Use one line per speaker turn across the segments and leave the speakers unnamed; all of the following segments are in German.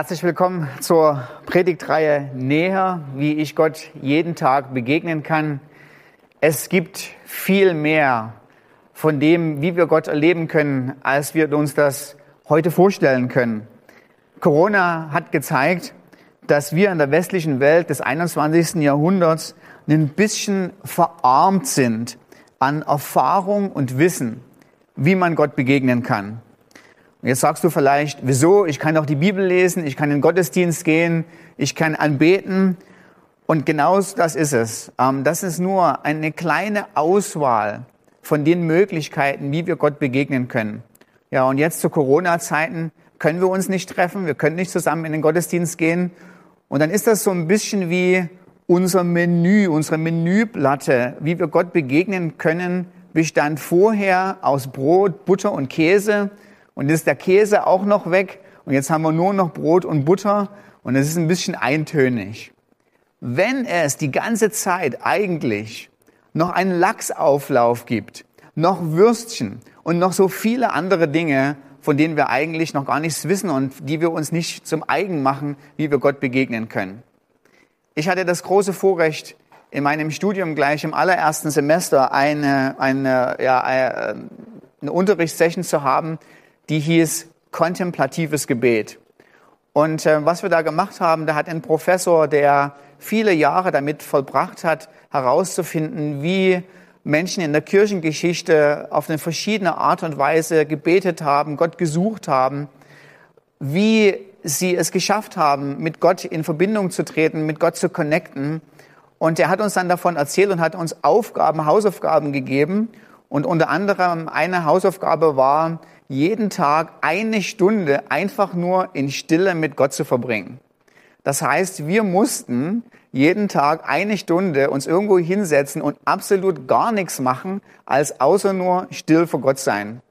Herzlich willkommen zur Predigtreihe Näher, wie ich Gott jeden Tag begegnen kann. Es gibt viel mehr von dem, wie wir Gott erleben können, als wir uns das heute vorstellen können. Corona hat gezeigt, dass wir in der westlichen Welt des 21. Jahrhunderts ein bisschen verarmt sind an Erfahrung und Wissen, wie man Gott begegnen kann. Jetzt sagst du vielleicht, wieso? Ich kann doch die Bibel lesen, ich kann in den Gottesdienst gehen, ich kann anbeten. Und genau das ist es. Ähm, das ist nur eine kleine Auswahl von den Möglichkeiten, wie wir Gott begegnen können. Ja, und jetzt zu Corona-Zeiten können wir uns nicht treffen, wir können nicht zusammen in den Gottesdienst gehen. Und dann ist das so ein bisschen wie unser Menü, unsere Menüplatte, wie wir Gott begegnen können, bestand vorher aus Brot, Butter und Käse. Und jetzt ist der Käse auch noch weg. Und jetzt haben wir nur noch Brot und Butter. Und es ist ein bisschen eintönig. Wenn es die ganze Zeit eigentlich noch einen Lachsauflauf gibt, noch Würstchen und noch so viele andere Dinge, von denen wir eigentlich noch gar nichts wissen und die wir uns nicht zum eigen machen, wie wir Gott begegnen können. Ich hatte das große Vorrecht, in meinem Studium gleich im allerersten Semester eine, eine, ja, eine Unterrichtssession zu haben, die hieß kontemplatives Gebet. Und äh, was wir da gemacht haben, da hat ein Professor, der viele Jahre damit vollbracht hat, herauszufinden, wie Menschen in der Kirchengeschichte auf eine verschiedene Art und Weise gebetet haben, Gott gesucht haben, wie sie es geschafft haben, mit Gott in Verbindung zu treten, mit Gott zu connecten. Und er hat uns dann davon erzählt und hat uns Aufgaben, Hausaufgaben gegeben. Und unter anderem eine Hausaufgabe war, jeden Tag eine Stunde einfach nur in Stille mit Gott zu verbringen. Das heißt, wir mussten jeden Tag eine Stunde uns irgendwo hinsetzen und absolut gar nichts machen, als außer nur still vor Gott sein.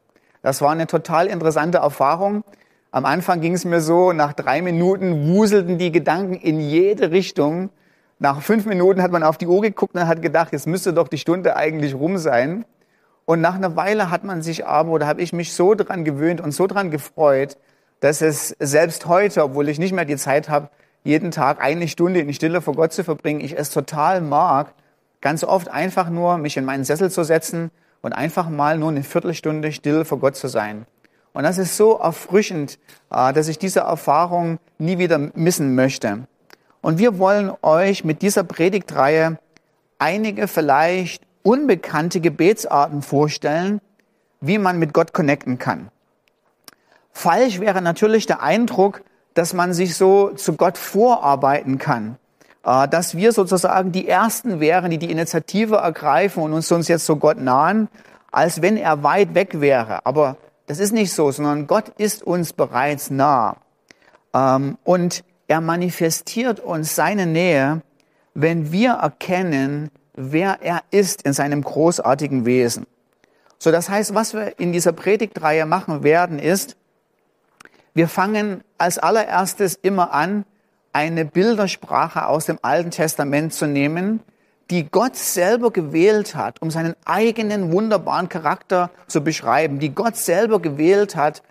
Das war eine total interessante Erfahrung. Am Anfang ging es mir so, nach drei Minuten wuselten die Gedanken in jede Richtung. Nach fünf Minuten hat man auf die Uhr geguckt und hat gedacht, jetzt müsste doch die Stunde eigentlich rum sein. Und nach einer Weile hat man sich aber, oder habe ich mich so dran gewöhnt und so dran gefreut, dass es selbst heute, obwohl ich nicht mehr die Zeit habe, jeden Tag eine Stunde in Stille vor Gott zu verbringen, ich es total mag, ganz oft einfach nur mich in meinen Sessel zu setzen und einfach mal nur eine Viertelstunde still vor Gott zu sein. Und das ist so erfrischend, äh, dass ich diese Erfahrung nie wieder missen möchte. Und wir wollen euch mit dieser Predigtreihe einige vielleicht unbekannte Gebetsarten vorstellen, wie man mit Gott connecten kann. Falsch wäre natürlich der Eindruck, dass man sich so zu Gott vorarbeiten kann, äh, dass wir sozusagen die Ersten wären, die die Initiative ergreifen und uns, uns jetzt zu Gott nahen, als wenn er weit weg wäre. Aber das ist nicht so, sondern Gott ist uns bereits nah. Ähm, und er manifestiert uns seine Nähe, wenn wir erkennen, wer er ist in seinem großartigen Wesen. So, das heißt, was wir in dieser Predigtreihe machen werden, ist, wir fangen als allererstes immer an, eine Bildersprache aus dem Alten Testament zu nehmen, die Gott selber gewählt hat, um seinen eigenen wunderbaren Charakter zu beschreiben, die Gott selber gewählt hat,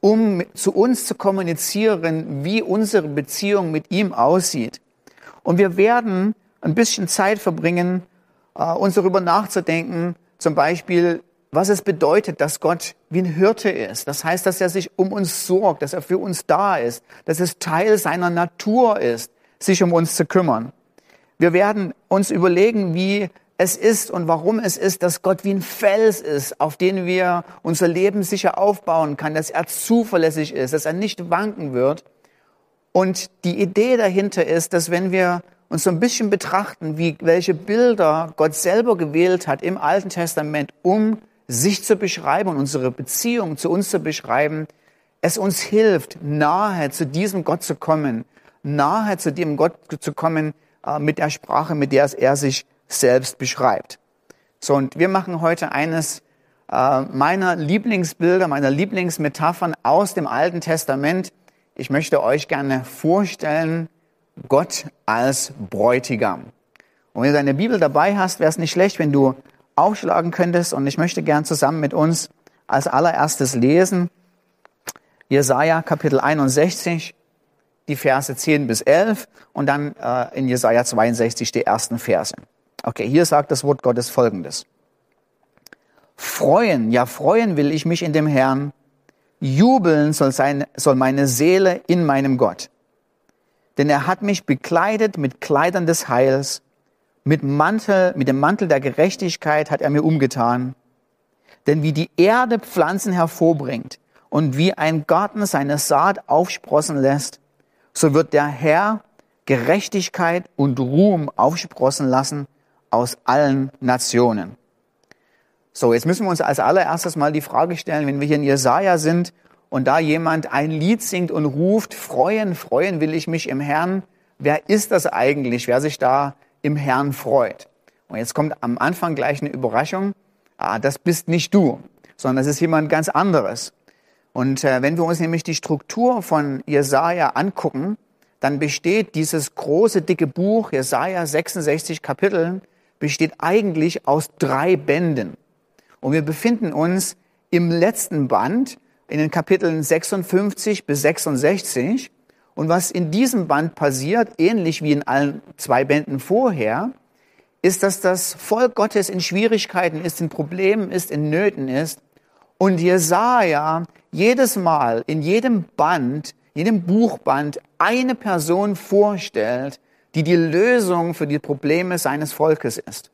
um zu uns zu kommunizieren, wie unsere Beziehung mit ihm aussieht. Und wir werden ein bisschen Zeit verbringen, äh, uns darüber nachzudenken, zum Beispiel, was es bedeutet, dass Gott wie ein Hirte ist. Das heißt, dass er sich um uns sorgt, dass er für uns da ist, dass es Teil seiner Natur ist, sich um uns zu kümmern. Wir werden uns überlegen, wie es ist und warum es ist, dass Gott wie ein Fels ist, auf den wir unser Leben sicher aufbauen kann, dass er zuverlässig ist, dass er nicht wanken wird. Und die Idee dahinter ist, dass wenn wir uns so ein bisschen betrachten, wie, welche Bilder Gott selber gewählt hat im Alten Testament, um sich zu beschreiben und unsere Beziehung zu uns zu beschreiben, es uns hilft, nahe zu diesem Gott zu kommen, nahe zu dem Gott zu kommen äh, mit der Sprache, mit der er sich selbst beschreibt. So, und wir machen heute eines äh, meiner Lieblingsbilder, meiner Lieblingsmetaphern aus dem Alten Testament. Ich möchte euch gerne vorstellen, Gott als Bräutigam. Und wenn du deine Bibel dabei hast, wäre es nicht schlecht, wenn du aufschlagen könntest. Und ich möchte gern zusammen mit uns als allererstes lesen. Jesaja Kapitel 61, die Verse 10 bis 11 und dann äh, in Jesaja 62 die ersten Verse. Okay, hier sagt das Wort Gottes folgendes. Freuen, ja freuen will ich mich in dem Herrn. Jubeln soll, sein, soll meine Seele in meinem Gott. Denn er hat mich bekleidet mit Kleidern des Heils mit Mantel, mit dem Mantel der Gerechtigkeit hat er mir umgetan. Denn wie die Erde Pflanzen hervorbringt und wie ein Garten seine Saat aufsprossen lässt, so wird der Herr Gerechtigkeit und Ruhm aufsprossen lassen aus allen Nationen. So, jetzt müssen wir uns als allererstes mal die Frage stellen, wenn wir hier in Jesaja sind und da jemand ein Lied singt und ruft, freuen, freuen will ich mich im Herrn. Wer ist das eigentlich, wer sich da im Herrn freut. Und jetzt kommt am Anfang gleich eine Überraschung. Ah, das bist nicht du, sondern das ist jemand ganz anderes. Und äh, wenn wir uns nämlich die Struktur von Jesaja angucken, dann besteht dieses große, dicke Buch, Jesaja 66 Kapiteln, besteht eigentlich aus drei Bänden. Und wir befinden uns im letzten Band, in den Kapiteln 56 bis 66. Und was in diesem Band passiert, ähnlich wie in allen zwei Bänden vorher, ist, dass das Volk Gottes in Schwierigkeiten ist, in Problemen ist, in Nöten ist. Und Jesaja jedes Mal, in jedem Band, jedem Buchband eine Person vorstellt, die die Lösung für die Probleme seines Volkes ist.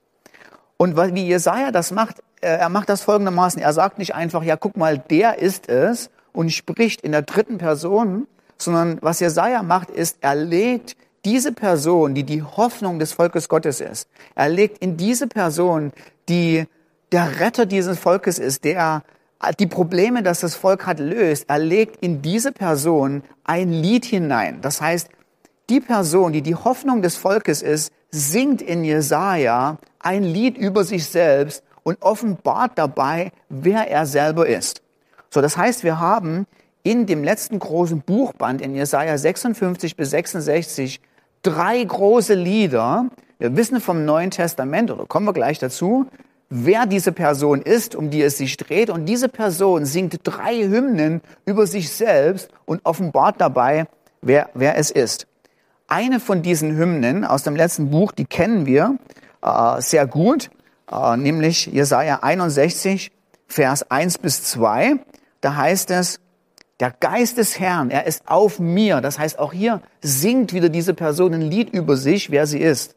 Und wie Jesaja das macht, er macht das folgendermaßen. Er sagt nicht einfach, ja, guck mal, der ist es und spricht in der dritten Person, sondern was Jesaja macht, ist, er legt diese Person, die die Hoffnung des Volkes Gottes ist, er legt in diese Person, die der Retter dieses Volkes ist, der die Probleme, das das Volk hat, löst, er legt in diese Person ein Lied hinein. Das heißt, die Person, die die Hoffnung des Volkes ist, singt in Jesaja ein Lied über sich selbst und offenbart dabei, wer er selber ist. So, das heißt, wir haben in dem letzten großen Buchband in Jesaja 56 bis 66 drei große Lieder. Wir wissen vom Neuen Testament, oder kommen wir gleich dazu, wer diese Person ist, um die es sich dreht. Und diese Person singt drei Hymnen über sich selbst und offenbart dabei, wer, wer es ist. Eine von diesen Hymnen aus dem letzten Buch, die kennen wir äh, sehr gut, nämlich Jesaja 61, Vers 1 bis 2. Da heißt es, der Geist des Herrn, er ist auf mir. Das heißt, auch hier singt wieder diese Person ein Lied über sich, wer sie ist.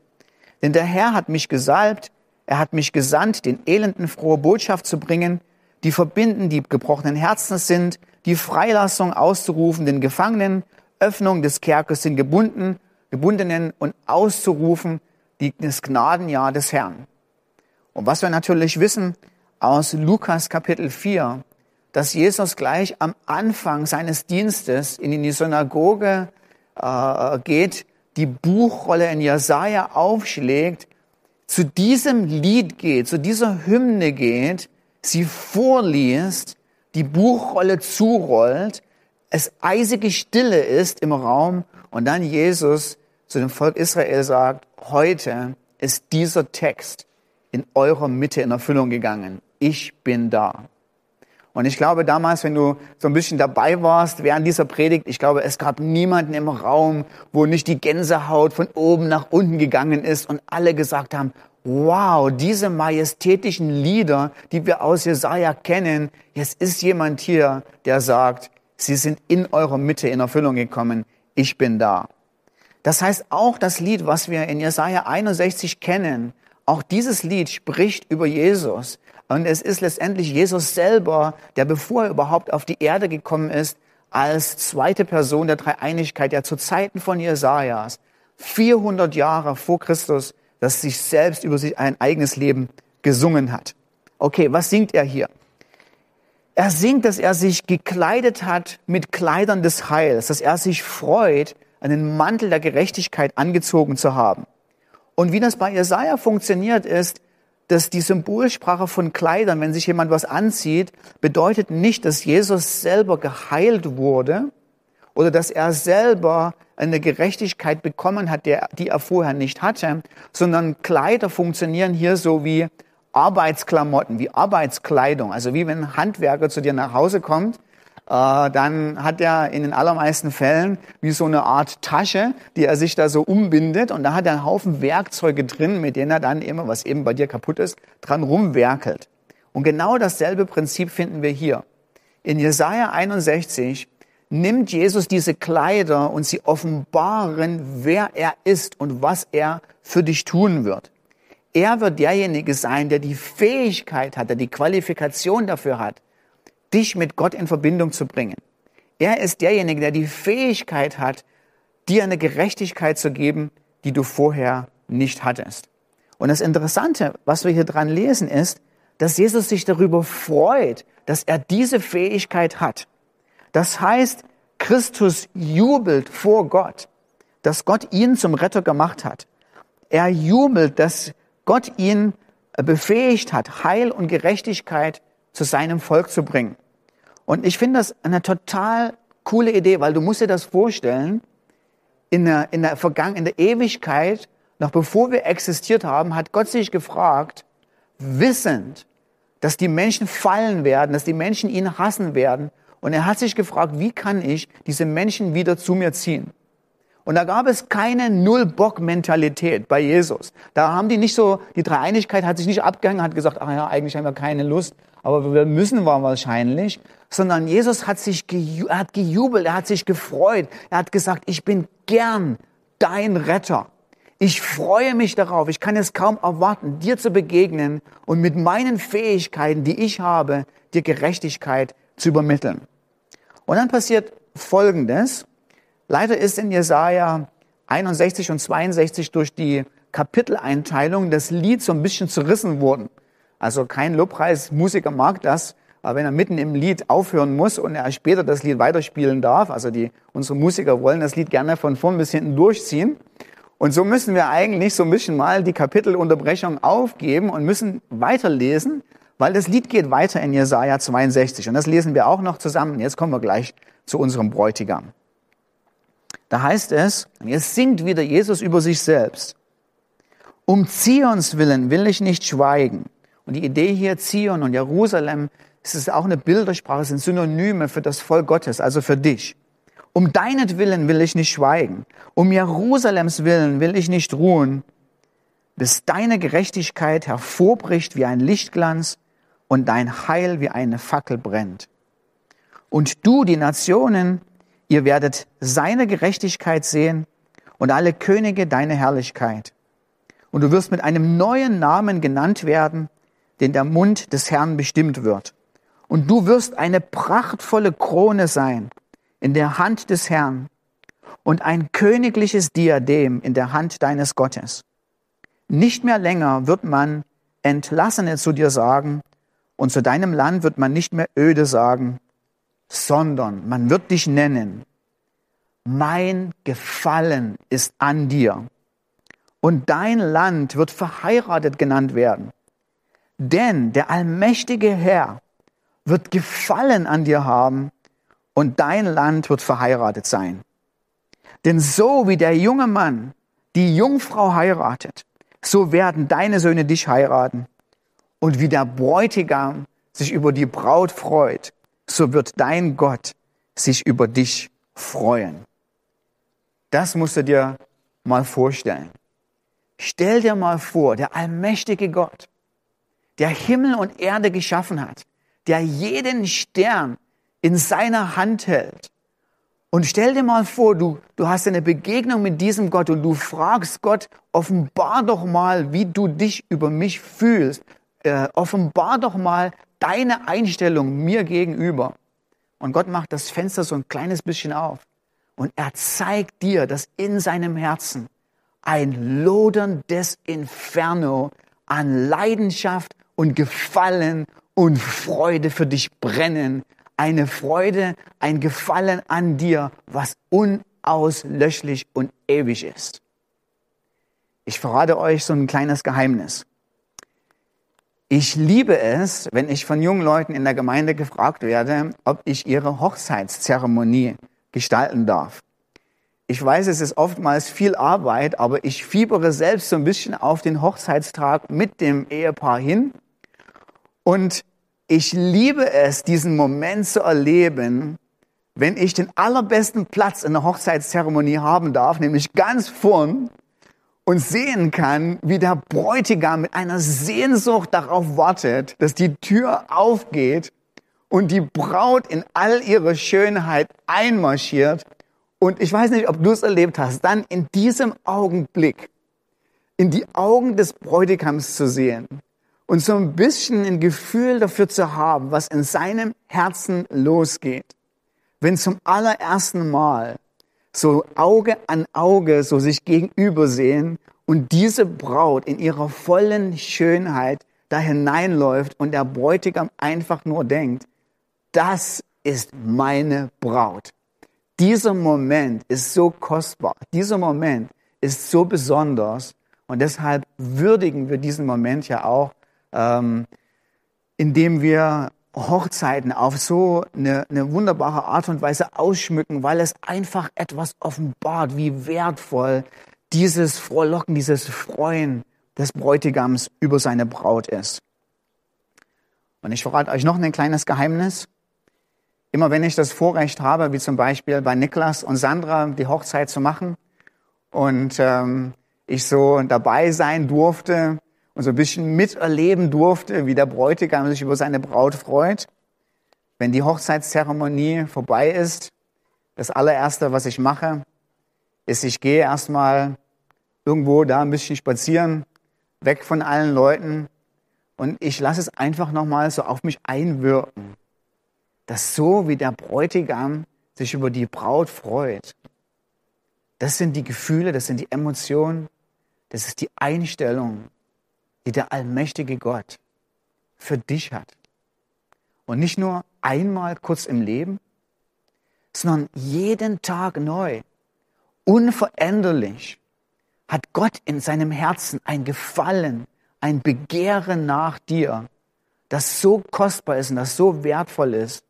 Denn der Herr hat mich gesalbt, er hat mich gesandt, den Elenden frohe Botschaft zu bringen, die verbinden, die gebrochenen Herzen sind, die Freilassung auszurufen, den Gefangenen, Öffnung des Kerkers sind gebunden, Gebundenen und auszurufen, die, das Gnadenjahr des Herrn. Und was wir natürlich wissen aus Lukas Kapitel 4, dass Jesus gleich am Anfang seines Dienstes in die Synagoge äh, geht, die Buchrolle in Jesaja aufschlägt, zu diesem Lied geht, zu dieser Hymne geht, sie vorliest, die Buchrolle zurollt, es eisige Stille ist im Raum und dann Jesus zu dem Volk Israel sagt, heute ist dieser Text in eurer Mitte in Erfüllung gegangen. Ich bin da. Und ich glaube damals, wenn du so ein bisschen dabei warst während dieser Predigt, ich glaube, es gab niemanden im Raum, wo nicht die Gänsehaut von oben nach unten gegangen ist und alle gesagt haben, wow, diese majestätischen Lieder, die wir aus Jesaja kennen, jetzt ist jemand hier, der sagt, sie sind in eurer Mitte in Erfüllung gekommen, ich bin da. Das heißt, auch das Lied, was wir in Jesaja 61 kennen, auch dieses Lied spricht über Jesus. Und es ist letztendlich Jesus selber, der bevor er überhaupt auf die Erde gekommen ist, als zweite Person der Dreieinigkeit, der zu Zeiten von Jesajas, 400 Jahre vor Christus, das sich selbst über sich ein eigenes Leben gesungen hat. Okay, was singt er hier? Er singt, dass er sich gekleidet hat mit Kleidern des Heils, dass er sich freut, einen Mantel der Gerechtigkeit angezogen zu haben. Und wie das bei Jesaja funktioniert ist, dass die Symbolsprache von Kleidern, wenn sich jemand was anzieht, bedeutet nicht, dass Jesus selber geheilt wurde oder dass er selber eine Gerechtigkeit bekommen hat, die er vorher nicht hatte, sondern Kleider funktionieren hier so wie Arbeitsklamotten, wie Arbeitskleidung. Also wie wenn ein Handwerker zu dir nach Hause kommt dann hat er in den allermeisten Fällen wie so eine Art Tasche, die er sich da so umbindet und da hat er einen Haufen Werkzeuge drin, mit denen er dann immer, was eben bei dir kaputt ist, dran rumwerkelt. Und genau dasselbe Prinzip finden wir hier. In Jesaja 61 nimmt Jesus diese Kleider und sie offenbaren, wer er ist und was er für dich tun wird. Er wird derjenige sein, der die Fähigkeit hat, der die Qualifikation dafür hat, dich mit Gott in Verbindung zu bringen. Er ist derjenige, der die Fähigkeit hat, dir eine Gerechtigkeit zu geben, die du vorher nicht hattest. Und das Interessante, was wir hier dran lesen, ist, dass Jesus sich darüber freut, dass er diese Fähigkeit hat. Das heißt, Christus jubelt vor Gott, dass Gott ihn zum Retter gemacht hat. Er jubelt, dass Gott ihn befähigt hat, Heil und Gerechtigkeit zu seinem Volk zu bringen. Und ich finde das eine total coole Idee, weil du musst dir das vorstellen, in der, in der Vergangenheit, in der Ewigkeit, noch bevor wir existiert haben, hat Gott sich gefragt, wissend, dass die Menschen fallen werden, dass die Menschen ihn hassen werden. Und er hat sich gefragt, wie kann ich diese Menschen wieder zu mir ziehen? Und da gab es keine Null-Bock-Mentalität bei Jesus. Da haben die nicht so, die Dreieinigkeit hat sich nicht abgehangen, hat gesagt, ach ja, eigentlich haben wir keine Lust, aber wir müssen wir wahrscheinlich, sondern Jesus hat sich er hat gejubelt, er hat sich gefreut, er hat gesagt, ich bin gern dein Retter. Ich freue mich darauf, ich kann es kaum erwarten, dir zu begegnen und mit meinen Fähigkeiten, die ich habe, dir Gerechtigkeit zu übermitteln. Und dann passiert Folgendes. Leider ist in Jesaja 61 und 62 durch die Kapiteleinteilung das Lied so ein bisschen zerrissen worden. Also kein Lobpreismusiker mag das, aber wenn er mitten im Lied aufhören muss und er später das Lied weiterspielen darf, also die, unsere Musiker wollen das Lied gerne von vorn bis hinten durchziehen. Und so müssen wir eigentlich so ein bisschen mal die Kapitelunterbrechung aufgeben und müssen weiterlesen, weil das Lied geht weiter in Jesaja 62. Und das lesen wir auch noch zusammen. Jetzt kommen wir gleich zu unserem Bräutigam. Da heißt es, jetzt singt wieder Jesus über sich selbst. Um Zions willen will ich nicht schweigen und die Idee hier, Zion und Jerusalem, es ist auch eine Bildersprache, sind Synonyme für das Volk Gottes, also für dich. Um deinetwillen will ich nicht schweigen. Um Jerusalems willen will ich nicht ruhen, bis deine Gerechtigkeit hervorbricht wie ein Lichtglanz und dein Heil wie eine Fackel brennt. Und du, die Nationen, ihr werdet seine Gerechtigkeit sehen und alle Könige deine Herrlichkeit. Und du wirst mit einem neuen Namen genannt werden, den der Mund des Herrn bestimmt wird. Und du wirst eine prachtvolle Krone sein in der Hand des Herrn und ein königliches Diadem in der Hand deines Gottes. Nicht mehr länger wird man Entlassene zu dir sagen und zu deinem Land wird man nicht mehr öde sagen, sondern man wird dich nennen. Mein Gefallen ist an dir. Und dein Land wird verheiratet genannt werden. Denn der allmächtige Herr wird Gefallen an dir haben und dein Land wird verheiratet sein. Denn so wie der junge Mann die Jungfrau heiratet, so werden deine Söhne dich heiraten. Und wie der Bräutigam sich über die Braut freut, so wird dein Gott sich über dich freuen. Das musst du dir mal vorstellen. Stell dir mal vor, der allmächtige Gott, der Himmel und Erde geschaffen hat, der jeden Stern in seiner Hand hält. Und stell dir mal vor, du, du hast eine Begegnung mit diesem Gott und du fragst Gott, offenbar doch mal, wie du dich über mich fühlst. Äh, offenbar doch mal deine Einstellung mir gegenüber. Und Gott macht das Fenster so ein kleines bisschen auf. Und er zeigt dir, dass in seinem Herzen ein loderndes Inferno an Leidenschaft und Gefallen und Freude für dich brennen. Eine Freude, ein Gefallen an dir, was unauslöschlich und ewig ist. Ich verrate euch so ein kleines Geheimnis. Ich liebe es, wenn ich von jungen Leuten in der Gemeinde gefragt werde, ob ich ihre Hochzeitszeremonie gestalten darf. Ich weiß, es ist oftmals viel Arbeit, aber ich fiebere selbst so ein bisschen auf den Hochzeitstag mit dem Ehepaar hin. Und ich liebe es, diesen Moment zu erleben, wenn ich den allerbesten Platz in der Hochzeitszeremonie haben darf, nämlich ganz vorn und sehen kann, wie der Bräutigam mit einer Sehnsucht darauf wartet, dass die Tür aufgeht und die Braut in all ihrer Schönheit einmarschiert. Und ich weiß nicht, ob du es erlebt hast, dann in diesem Augenblick in die Augen des Bräutigams zu sehen und so ein bisschen ein Gefühl dafür zu haben, was in seinem Herzen losgeht. Wenn zum allerersten Mal so Auge an Auge so sich gegenüber sehen und diese Braut in ihrer vollen Schönheit da hineinläuft und der Bräutigam einfach nur denkt, das ist meine Braut. Dieser Moment ist so kostbar, dieser Moment ist so besonders und deshalb würdigen wir diesen Moment ja auch, ähm, indem wir Hochzeiten auf so eine, eine wunderbare Art und Weise ausschmücken, weil es einfach etwas offenbart, wie wertvoll dieses Frohlocken, dieses Freuen des Bräutigams über seine Braut ist. Und ich verrate euch noch ein kleines Geheimnis. Immer wenn ich das Vorrecht habe, wie zum Beispiel bei Niklas und Sandra die Hochzeit zu machen und ähm, ich so dabei sein durfte, und so ein bisschen miterleben durfte, wie der Bräutigam sich über seine Braut freut. Wenn die Hochzeitszeremonie vorbei ist, das allererste, was ich mache, ist, ich gehe erstmal irgendwo da ein bisschen spazieren, weg von allen Leuten und ich lasse es einfach nochmal so auf mich einwirken, dass so wie der Bräutigam sich über die Braut freut, das sind die Gefühle, das sind die Emotionen, das ist die Einstellung, die der allmächtige Gott für dich hat. Und nicht nur einmal kurz im Leben, sondern jeden Tag neu, unveränderlich, hat Gott in seinem Herzen ein Gefallen, ein Begehren nach dir, das so kostbar ist und das so wertvoll ist,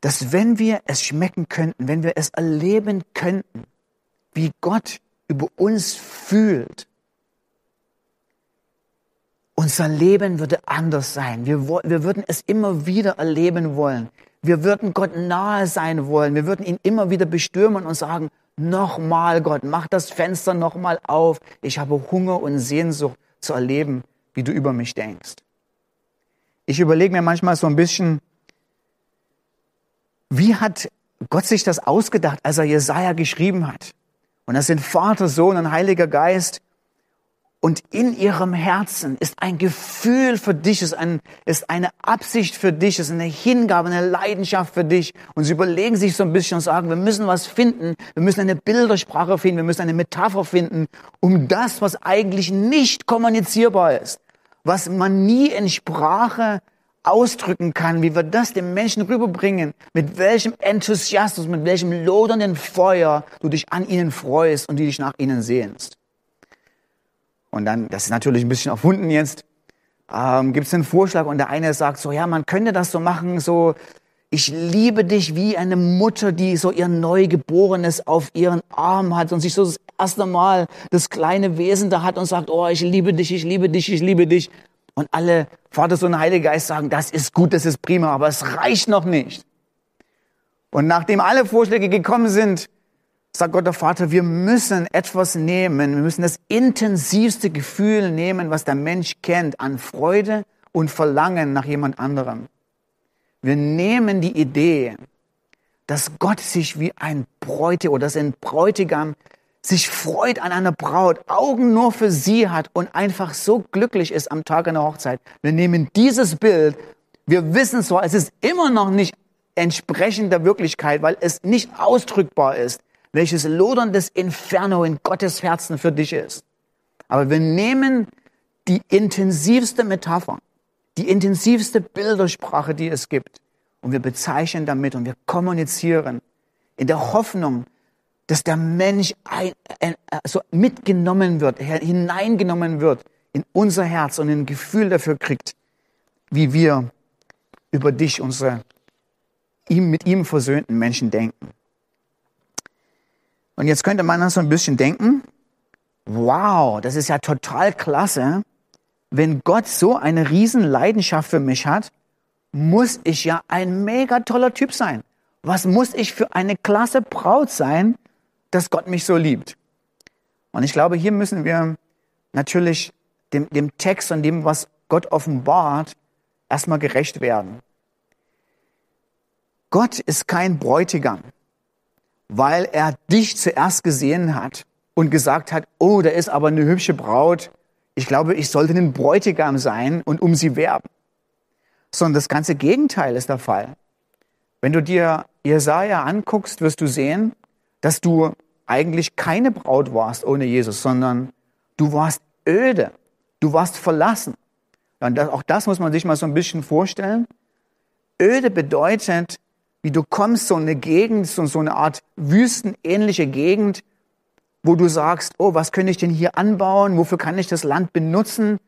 dass wenn wir es schmecken könnten, wenn wir es erleben könnten, wie Gott über uns fühlt, unser Leben würde anders sein. Wir, wir würden es immer wieder erleben wollen. Wir würden Gott nahe sein wollen. Wir würden ihn immer wieder bestürmen und sagen, nochmal Gott, mach das Fenster nochmal auf. Ich habe Hunger und Sehnsucht zu erleben, wie du über mich denkst. Ich überlege mir manchmal so ein bisschen, wie hat Gott sich das ausgedacht, als er Jesaja geschrieben hat? Und das sind Vater, Sohn und Heiliger Geist. Und in ihrem Herzen ist ein Gefühl für dich, ist, ein, ist eine Absicht für dich, ist eine Hingabe, eine Leidenschaft für dich. Und sie überlegen sich so ein bisschen und sagen, wir müssen was finden, wir müssen eine Bildersprache finden, wir müssen eine Metapher finden, um das, was eigentlich nicht kommunizierbar ist, was man nie in Sprache ausdrücken kann, wie wir das dem Menschen rüberbringen, mit welchem Enthusiasmus, mit welchem lodernden Feuer du dich an ihnen freust und du dich nach ihnen sehnst. Und dann, das ist natürlich ein bisschen erfunden jetzt, ähm, gibt es einen Vorschlag und der eine sagt so, ja, man könnte das so machen, so, ich liebe dich wie eine Mutter, die so ihr Neugeborenes auf ihren Arm hat und sich so das erste Mal das kleine Wesen da hat und sagt, oh, ich liebe dich, ich liebe dich, ich liebe dich. Und alle Vater, Sohn, Heiliger Geist sagen, das ist gut, das ist prima, aber es reicht noch nicht. Und nachdem alle Vorschläge gekommen sind, sagt Gott der Vater, wir müssen etwas nehmen, wir müssen das intensivste Gefühl nehmen, was der Mensch kennt, an Freude und Verlangen nach jemand anderem. Wir nehmen die Idee, dass Gott sich wie ein Bräute oder dass ein Bräutigam sich freut an einer Braut, Augen nur für sie hat und einfach so glücklich ist am Tag einer Hochzeit. Wir nehmen dieses Bild, wir wissen zwar, es ist immer noch nicht entsprechend der Wirklichkeit, weil es nicht ausdrückbar ist, welches loderndes Inferno in Gottes Herzen für dich ist. Aber wir nehmen die intensivste Metapher, die intensivste Bildersprache, die es gibt, und wir bezeichnen damit und wir kommunizieren in der Hoffnung, dass der Mensch ein, ein, also mitgenommen wird, hineingenommen wird in unser Herz und ein Gefühl dafür kriegt, wie wir über dich, unsere ihm, mit ihm versöhnten Menschen denken. Und jetzt könnte man so ein bisschen denken, wow, das ist ja total klasse. Wenn Gott so eine riesen Leidenschaft für mich hat, muss ich ja ein mega toller Typ sein. Was muss ich für eine klasse Braut sein, dass Gott mich so liebt? Und ich glaube, hier müssen wir natürlich dem, dem Text und dem, was Gott offenbart, erstmal gerecht werden. Gott ist kein Bräutigam, weil er dich zuerst gesehen hat und gesagt hat, oh, da ist aber eine hübsche Braut. Ich glaube, ich sollte ein Bräutigam sein und um sie werben. Sondern das ganze Gegenteil ist der Fall. Wenn du dir Jesaja anguckst, wirst du sehen, dass du eigentlich keine Braut warst ohne Jesus, sondern du warst öde. Du warst verlassen. Und auch das muss man sich mal so ein bisschen vorstellen. Öde bedeutet, wie du kommst, so eine Gegend, so, eine Art wüstenähnliche Gegend, wo du sagst, oh, was könnte ich denn hier anbauen? Wofür kann ich das Land benutzen?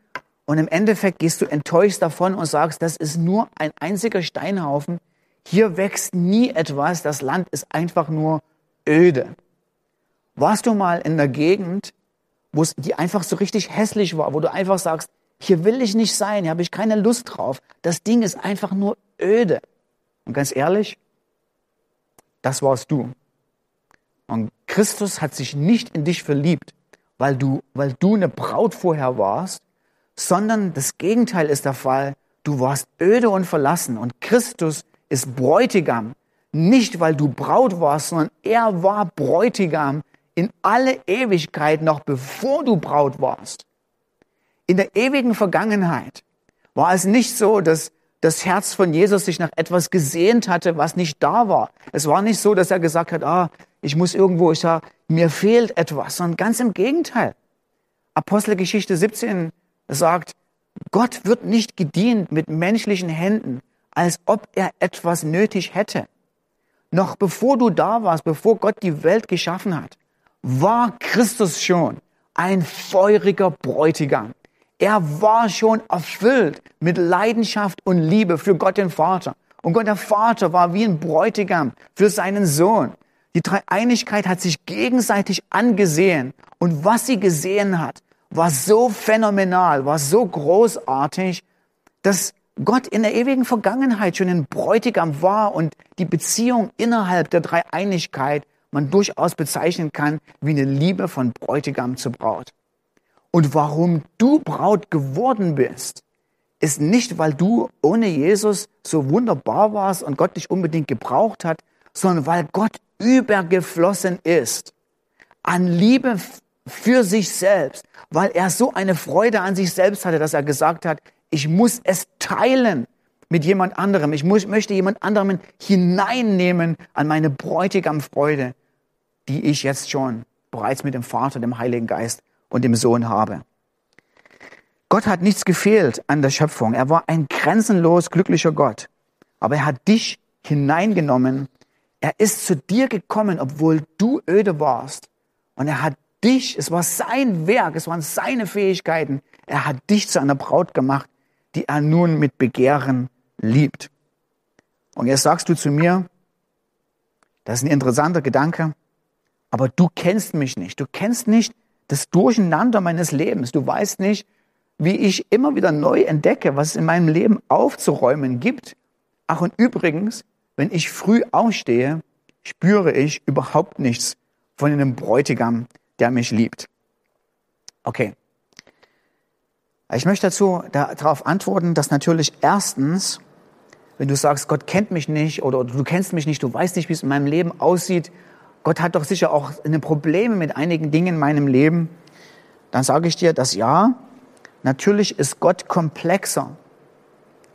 Und im Endeffekt gehst du enttäuscht davon und sagst, das ist nur ein einziger Steinhaufen. Hier wächst nie etwas. Das Land ist einfach nur öde. Warst du mal in der Gegend, wo es die einfach so richtig hässlich war, wo du einfach sagst, hier will ich nicht sein, hier habe ich keine Lust drauf. Das Ding ist einfach nur öde. Und ganz ehrlich, das warst du. Und Christus hat sich nicht in dich verliebt, weil du, weil du eine Braut vorher warst, sondern das Gegenteil ist der Fall. Du warst öde und verlassen und Christus ist Bräutigam. Nicht, weil du Braut warst, sondern er war Bräutigam in alle Ewigkeit noch bevor du Braut warst. In der ewigen Vergangenheit war es nicht so, dass das Herz von Jesus sich nach etwas gesehnt hatte, was nicht da war. Es war nicht so, dass er gesagt hat, ah, ich muss irgendwo, ich sag, mir fehlt etwas, sondern ganz im Gegenteil. Apostelgeschichte 17 sagt, Gott wird nicht gedient mit menschlichen Händen, als ob er etwas nötig hätte. Noch bevor du da warst, bevor Gott die Welt geschaffen hat, war Christus schon ein feuriger Bräutigam. Er war schon erfüllt mit Leidenschaft und Liebe für Gott den Vater. Und Gott der Vater war wie ein Bräutigam für seinen Sohn. Die Dreieinigkeit hat sich gegenseitig angesehen. Und was sie gesehen hat, war so phänomenal, war so großartig, dass Gott in der ewigen Vergangenheit schon ein Bräutigam war und die Beziehung innerhalb der Dreieinigkeit man durchaus bezeichnen kann wie eine Liebe von Bräutigam zu Braut. Und warum du Braut geworden bist, ist nicht, weil du ohne Jesus so wunderbar warst und Gott dich unbedingt gebraucht hat, sondern weil Gott übergeflossen ist an Liebe für sich selbst, weil er so eine Freude an sich selbst hatte, dass er gesagt hat, ich muss es teilen mit jemand anderem. Ich muss, möchte jemand anderem hineinnehmen an meine Bräutigamfreude, die ich jetzt schon bereits mit dem Vater, dem Heiligen Geist und dem Sohn habe. Gott hat nichts gefehlt an der Schöpfung. Er war ein grenzenlos glücklicher Gott. Aber er hat dich hineingenommen. Er ist zu dir gekommen, obwohl du öde warst. Und er hat dich, es war sein Werk, es waren seine Fähigkeiten. Er hat dich zu einer Braut gemacht, die er nun mit Begehren liebt. Und jetzt sagst du zu mir, das ist ein interessanter Gedanke, aber du kennst mich nicht. Du kennst nicht das Durcheinander meines Lebens. Du weißt nicht, wie ich immer wieder neu entdecke, was es in meinem Leben aufzuräumen gibt. Ach und übrigens, wenn ich früh aufstehe, spüre ich überhaupt nichts von einem Bräutigam, der mich liebt. Okay. Ich möchte dazu darauf antworten, dass natürlich erstens, wenn du sagst, Gott kennt mich nicht oder du kennst mich nicht, du weißt nicht, wie es in meinem Leben aussieht, Gott hat doch sicher auch eine Probleme mit einigen Dingen in meinem Leben, dann sage ich dir, dass ja, natürlich ist Gott komplexer,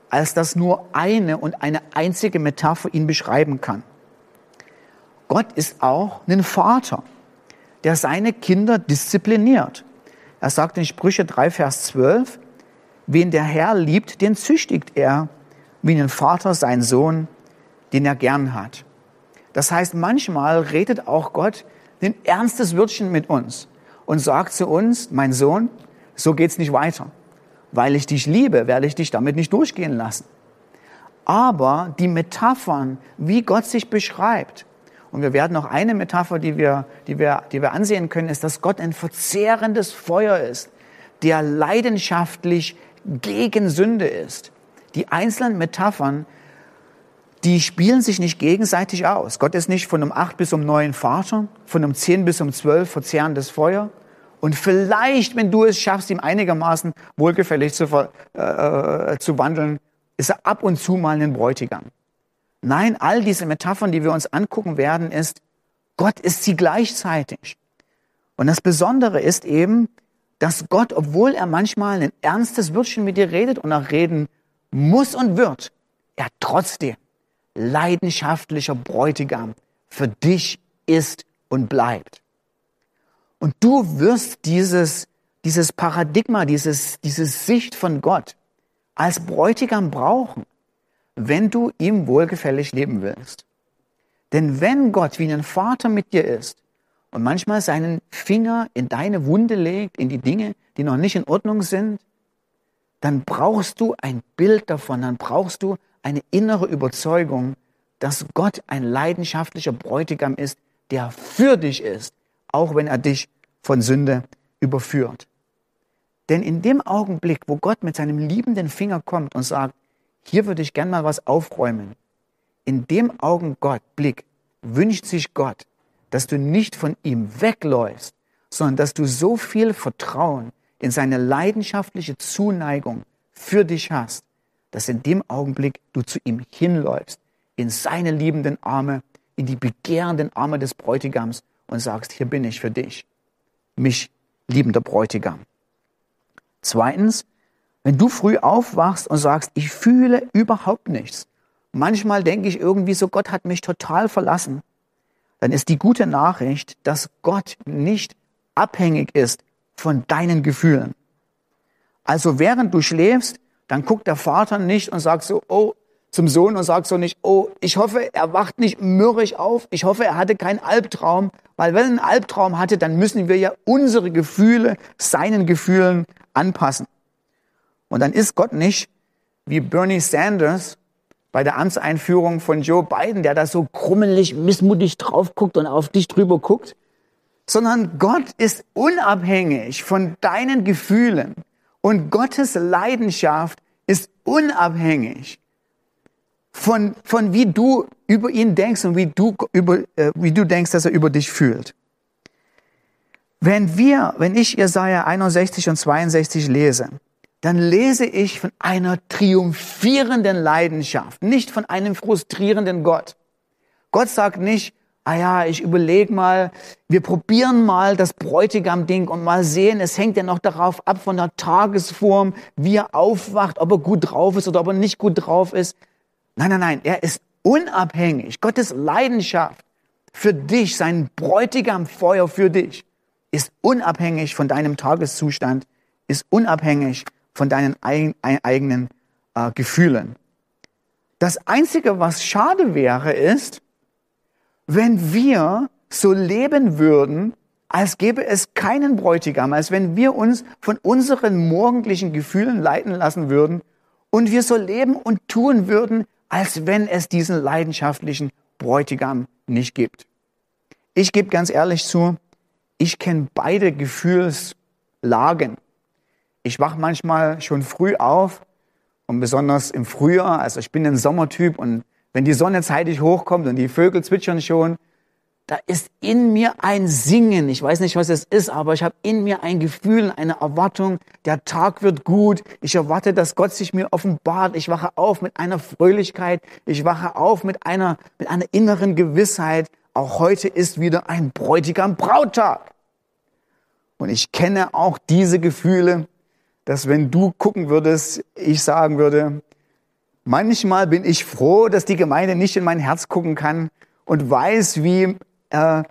als dass nur eine und eine einzige Metapher ihn beschreiben kann. Gott ist auch ein Vater, der seine Kinder diszipliniert. Er sagt in Sprüche 3, Vers 12, wen der Herr liebt, den züchtigt er, wie ein Vater sein Sohn, den er gern hat. Das heißt, manchmal redet auch Gott ein ernstes Wörtchen mit uns und sagt zu uns, mein Sohn, so geht's nicht weiter. Weil ich dich liebe, werde ich dich damit nicht durchgehen lassen. Aber die Metaphern, wie Gott sich beschreibt, und wir werden noch eine Metapher, die wir, die wir, die wir ansehen können, ist, dass Gott ein verzehrendes Feuer ist, der leidenschaftlich gegen Sünde ist. Die einzelnen Metaphern, die spielen sich nicht gegenseitig aus. Gott ist nicht von um acht bis um neun Vater, von um zehn bis um zwölf verzehrendes Feuer. Und vielleicht, wenn du es schaffst, ihm einigermaßen wohlgefällig zu, äh, äh, zu wandeln, ist er ab und zu mal ein Bräutigam. Nein, all diese Metaphern, die wir uns angucken werden, ist, Gott ist sie gleichzeitig. Und das Besondere ist eben, dass Gott, obwohl er manchmal ein ernstes Wörtchen mit dir redet und auch reden muss und wird, er trotzdem leidenschaftlicher Bräutigam für dich ist und bleibt. Und du wirst dieses, dieses Paradigma, dieses, diese Sicht von Gott als Bräutigam brauchen wenn du ihm wohlgefällig leben willst. Denn wenn Gott wie ein Vater mit dir ist und manchmal seinen Finger in deine Wunde legt, in die Dinge, die noch nicht in Ordnung sind, dann brauchst du ein Bild davon, dann brauchst du eine innere Überzeugung, dass Gott ein leidenschaftlicher Bräutigam ist, der für dich ist, auch wenn er dich von Sünde überführt. Denn in dem Augenblick, wo Gott mit seinem liebenden Finger kommt und sagt, hier würde ich gern mal was aufräumen. In dem Augenblick wünscht sich Gott, dass du nicht von ihm wegläufst, sondern dass du so viel Vertrauen in seine leidenschaftliche Zuneigung für dich hast, dass in dem Augenblick du zu ihm hinläufst, in seine liebenden Arme, in die begehrenden Arme des Bräutigams und sagst, hier bin ich für dich, mich liebender Bräutigam. Zweitens, wenn du früh aufwachst und sagst, ich fühle überhaupt nichts, manchmal denke ich irgendwie so, Gott hat mich total verlassen, dann ist die gute Nachricht, dass Gott nicht abhängig ist von deinen Gefühlen. Also während du schläfst, dann guckt der Vater nicht und sagt so, oh, zum Sohn und sagt so nicht, oh, ich hoffe, er wacht nicht mürrisch auf, ich hoffe, er hatte keinen Albtraum, weil wenn er einen Albtraum hatte, dann müssen wir ja unsere Gefühle seinen Gefühlen anpassen. Und dann ist Gott nicht wie Bernie Sanders bei der Amtseinführung von Joe Biden, der da so krummelig, missmutig drauf guckt und auf dich drüber guckt, sondern Gott ist unabhängig von deinen Gefühlen und Gottes Leidenschaft ist unabhängig von, von wie du über ihn denkst und wie du, über, äh, wie du denkst, dass er über dich fühlt. Wenn wir, wenn ich Jesaja 61 und 62 lese, dann lese ich von einer triumphierenden Leidenschaft, nicht von einem frustrierenden Gott. Gott sagt nicht, ah ja, ich überlege mal, wir probieren mal das Bräutigam-Ding und mal sehen, es hängt ja noch darauf ab von der Tagesform, wie er aufwacht, ob er gut drauf ist oder ob er nicht gut drauf ist. Nein, nein, nein, er ist unabhängig. Gottes Leidenschaft für dich, sein Bräutigam-Feuer für dich, ist unabhängig von deinem Tageszustand, ist unabhängig von deinen eigenen äh, Gefühlen. Das Einzige, was schade wäre, ist, wenn wir so leben würden, als gäbe es keinen Bräutigam, als wenn wir uns von unseren morgendlichen Gefühlen leiten lassen würden und wir so leben und tun würden, als wenn es diesen leidenschaftlichen Bräutigam nicht gibt. Ich gebe ganz ehrlich zu, ich kenne beide Gefühlslagen. Ich wache manchmal schon früh auf und besonders im Frühjahr, also ich bin ein Sommertyp und wenn die Sonne zeitig hochkommt und die Vögel zwitschern schon, da ist in mir ein Singen. Ich weiß nicht, was es ist, aber ich habe in mir ein Gefühl, eine Erwartung. Der Tag wird gut. Ich erwarte, dass Gott sich mir offenbart. Ich wache auf mit einer Fröhlichkeit. Ich wache auf mit einer, mit einer inneren Gewissheit. Auch heute ist wieder ein Bräutigam Brauttag. Und ich kenne auch diese Gefühle, dass wenn du gucken würdest, ich sagen würde, manchmal bin ich froh, dass die Gemeinde nicht in mein Herz gucken kann und weiß, wie äh,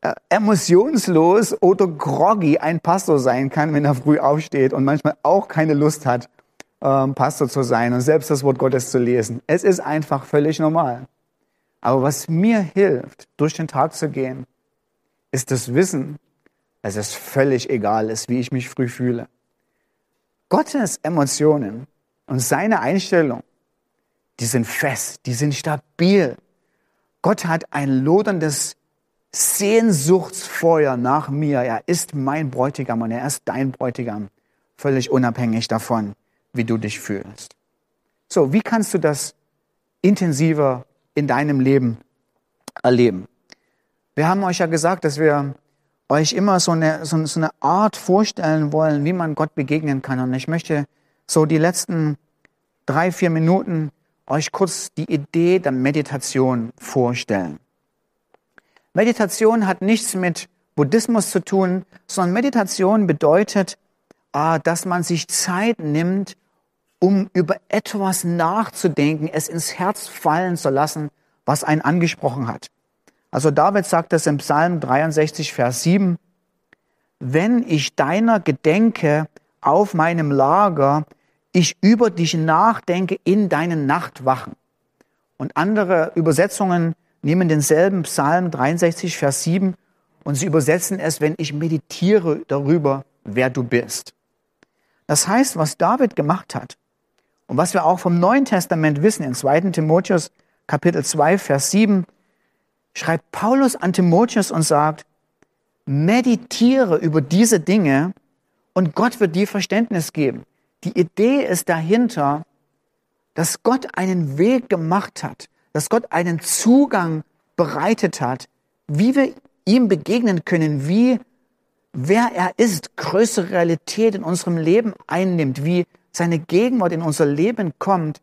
äh, emotionslos oder groggy ein Pastor sein kann, wenn er früh aufsteht und manchmal auch keine Lust hat, ähm, Pastor zu sein und selbst das Wort Gottes zu lesen. Es ist einfach völlig normal. Aber was mir hilft, durch den Tag zu gehen, ist das Wissen, dass es völlig egal ist, wie ich mich früh fühle. Gottes Emotionen und seine Einstellung, die sind fest, die sind stabil. Gott hat ein loderndes Sehnsuchtsfeuer nach mir. Er ist mein Bräutigam und er ist dein Bräutigam, völlig unabhängig davon, wie du dich fühlst. So, wie kannst du das intensiver in deinem Leben erleben? Wir haben euch ja gesagt, dass wir euch immer so eine, so, eine Art vorstellen wollen, wie man Gott begegnen kann. Und ich möchte so die letzten drei, vier Minuten euch kurz die Idee der Meditation vorstellen. Meditation hat nichts mit Buddhismus zu tun, sondern Meditation bedeutet, ah, dass man sich Zeit nimmt, um über etwas nachzudenken, es ins Herz fallen zu lassen, was einen angesprochen hat. Also David sagt das im Psalm 63, Vers 7, wenn ich deiner gedenke auf meinem Lager, ich über dich nachdenke in deinen Nachtwachen. Und andere Übersetzungen nehmen denselben Psalm 63, Vers 7 und sie übersetzen es, wenn ich meditiere darüber, wer du bist. Das heißt, was David gemacht hat und was wir auch vom Neuen Testament wissen, in 2. Timotheus Kapitel 2, Vers 7, schreibt Paulus an Timotheus und sagt, meditiere über diese Dinge und Gott wird dir Verständnis geben. Die Idee ist dahinter, dass Gott einen Weg gemacht hat, dass Gott einen Zugang bereitet hat, wie wir ihm begegnen können, wie wer er ist, größere Realität in unserem Leben einnimmt, wie seine Gegenwart in unser Leben kommt.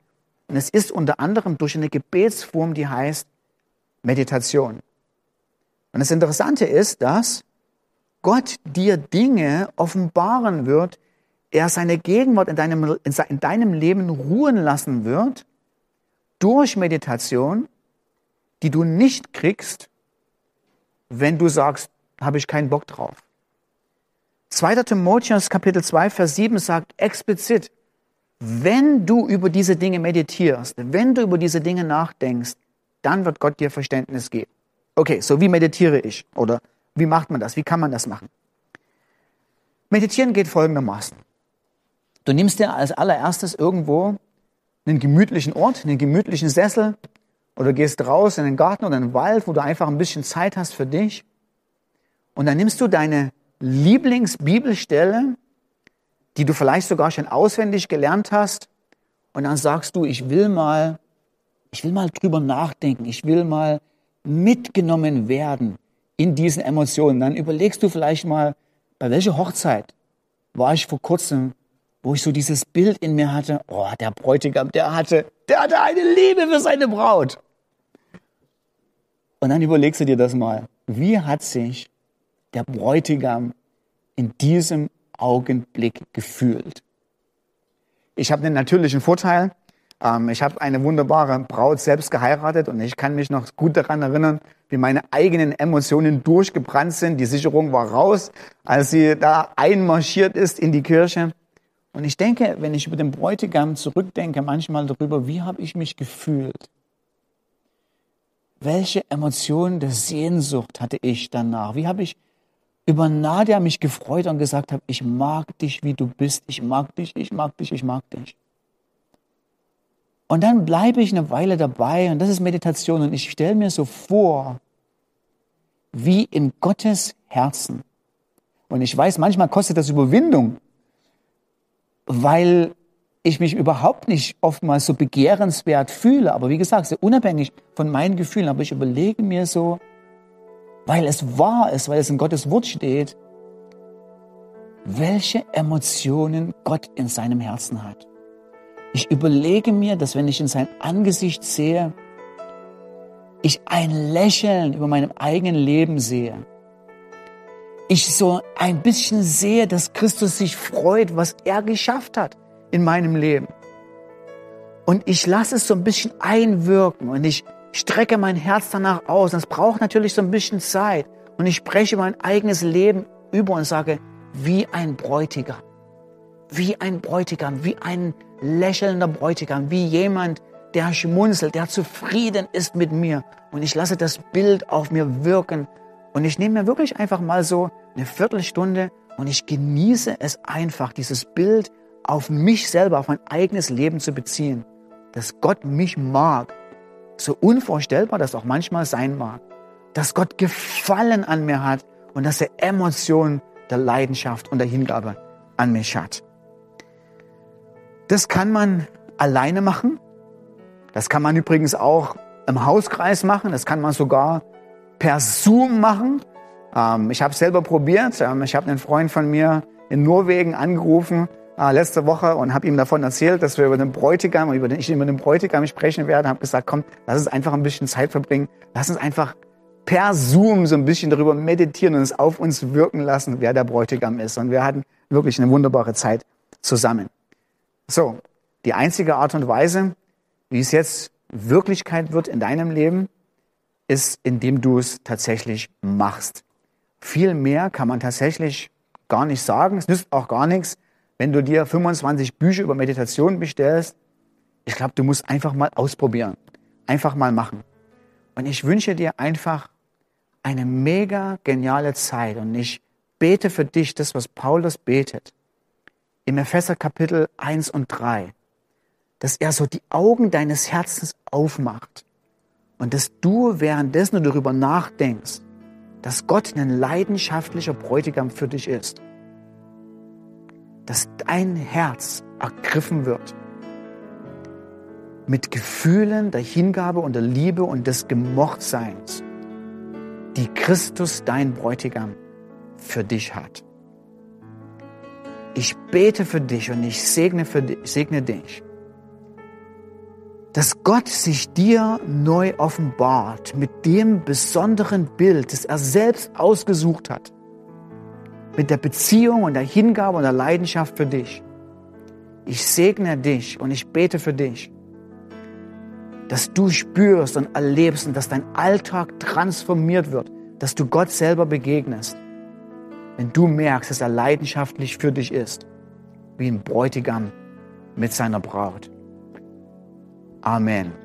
Und es ist unter anderem durch eine Gebetsform, die heißt Meditation. Und das Interessante ist, dass Gott dir Dinge offenbaren wird, er seine Gegenwart in deinem, in deinem Leben ruhen lassen wird, durch Meditation, die du nicht kriegst, wenn du sagst, habe ich keinen Bock drauf. 2. Timotheus Kapitel 2, Vers 7 sagt explizit, wenn du über diese Dinge meditierst, wenn du über diese Dinge nachdenkst, dann wird Gott dir Verständnis geben. Okay, so wie meditiere ich? Oder wie macht man das? Wie kann man das machen? Meditieren geht folgendermaßen. Du nimmst dir als allererstes irgendwo einen gemütlichen Ort, einen gemütlichen Sessel oder gehst raus in den Garten oder in den Wald, wo du einfach ein bisschen Zeit hast für dich. Und dann nimmst du deine Lieblingsbibelstelle, die du vielleicht sogar schon auswendig gelernt hast, und dann sagst du, ich will mal, ich will mal drüber nachdenken, ich will mal mitgenommen werden in diesen Emotionen. Dann überlegst du vielleicht mal, bei welcher Hochzeit war ich vor kurzem wo ich so dieses Bild in mir hatte, oh, der Bräutigam, der hatte, der hatte eine Liebe für seine Braut. Und dann überlegst du dir das mal. Wie hat sich der Bräutigam in diesem Augenblick gefühlt? Ich habe einen natürlichen Vorteil. Ähm, ich habe eine wunderbare Braut selbst geheiratet und ich kann mich noch gut daran erinnern, wie meine eigenen Emotionen durchgebrannt sind. Die Sicherung war raus, als sie da einmarschiert ist in die Kirche. Und ich denke, wenn ich über den Bräutigam zurückdenke, manchmal darüber, wie habe ich mich gefühlt? Welche Emotionen der Sehnsucht hatte ich danach? Wie habe ich über Nadia mich gefreut und gesagt habe, ich mag dich, wie du bist, ich mag dich, ich mag dich, ich mag dich. Und dann bleibe ich eine Weile dabei und das ist Meditation und ich stelle mir so vor, wie in Gottes Herzen. Und ich weiß, manchmal kostet das Überwindung, weil ich mich überhaupt nicht oftmals so begehrenswert fühle. Aber wie gesagt, sehr unabhängig von meinen Gefühlen. Aber ich überlege mir so, weil es wahr ist, weil es in Gottes Wort steht, welche Emotionen Gott in seinem Herzen hat. Ich überlege mir, dass wenn ich in sein Angesicht sehe, ich ein Lächeln über meinem eigenen Leben sehe. Ich so ein bisschen sehe, dass Christus sich freut, was er geschafft hat in meinem Leben. Und ich lasse es so ein bisschen einwirken und ich strecke mein Herz danach aus. Das braucht natürlich so ein bisschen Zeit. Und ich spreche mein eigenes Leben über und sage, wie ein Bräutigam, wie ein Bräutigam, wie ein lächelnder Bräutigam, wie jemand, der schmunzelt, der zufrieden ist mit mir. Und ich lasse das Bild auf mir wirken. Und ich nehme mir wirklich einfach mal so eine Viertelstunde und ich genieße es einfach, dieses Bild auf mich selber, auf mein eigenes Leben zu beziehen. Dass Gott mich mag. So unvorstellbar das auch manchmal sein mag. Dass Gott Gefallen an mir hat und dass er Emotionen der Leidenschaft und der Hingabe an mich hat. Das kann man alleine machen. Das kann man übrigens auch im Hauskreis machen. Das kann man sogar per Zoom machen. Ähm, ich habe es selber probiert. Ähm, ich habe einen Freund von mir in Norwegen angerufen äh, letzte Woche und habe ihm davon erzählt, dass wir über den Bräutigam, über den, ich über den Bräutigam sprechen werde. Habe gesagt, komm, lass uns einfach ein bisschen Zeit verbringen. Lass uns einfach per Zoom so ein bisschen darüber meditieren und es auf uns wirken lassen, wer der Bräutigam ist. Und wir hatten wirklich eine wunderbare Zeit zusammen. So, die einzige Art und Weise, wie es jetzt Wirklichkeit wird in deinem Leben, ist, indem du es tatsächlich machst. Viel mehr kann man tatsächlich gar nicht sagen. Es nützt auch gar nichts, wenn du dir 25 Bücher über Meditation bestellst. Ich glaube, du musst einfach mal ausprobieren. Einfach mal machen. Und ich wünsche dir einfach eine mega geniale Zeit und ich bete für dich das, was Paulus betet. Im Epheser Kapitel 1 und 3. Dass er so die Augen deines Herzens aufmacht und dass du währenddessen darüber nachdenkst, dass Gott ein leidenschaftlicher Bräutigam für dich ist. Dass dein Herz ergriffen wird mit Gefühlen der Hingabe und der Liebe und des Gemochtseins die Christus, dein Bräutigam, für dich hat. Ich bete für dich und ich segne, für dich, segne dich, dass Gott sich dir neu offenbart mit dem besonderen Bild, das er selbst ausgesucht hat, mit der Beziehung und der Hingabe und der Leidenschaft für dich. Ich segne dich und ich bete für dich, dass du spürst und erlebst und dass dein Alltag transformiert wird, dass du Gott selber begegnest, wenn du merkst, dass er leidenschaftlich für dich ist, wie ein Bräutigam mit seiner Braut. Amen.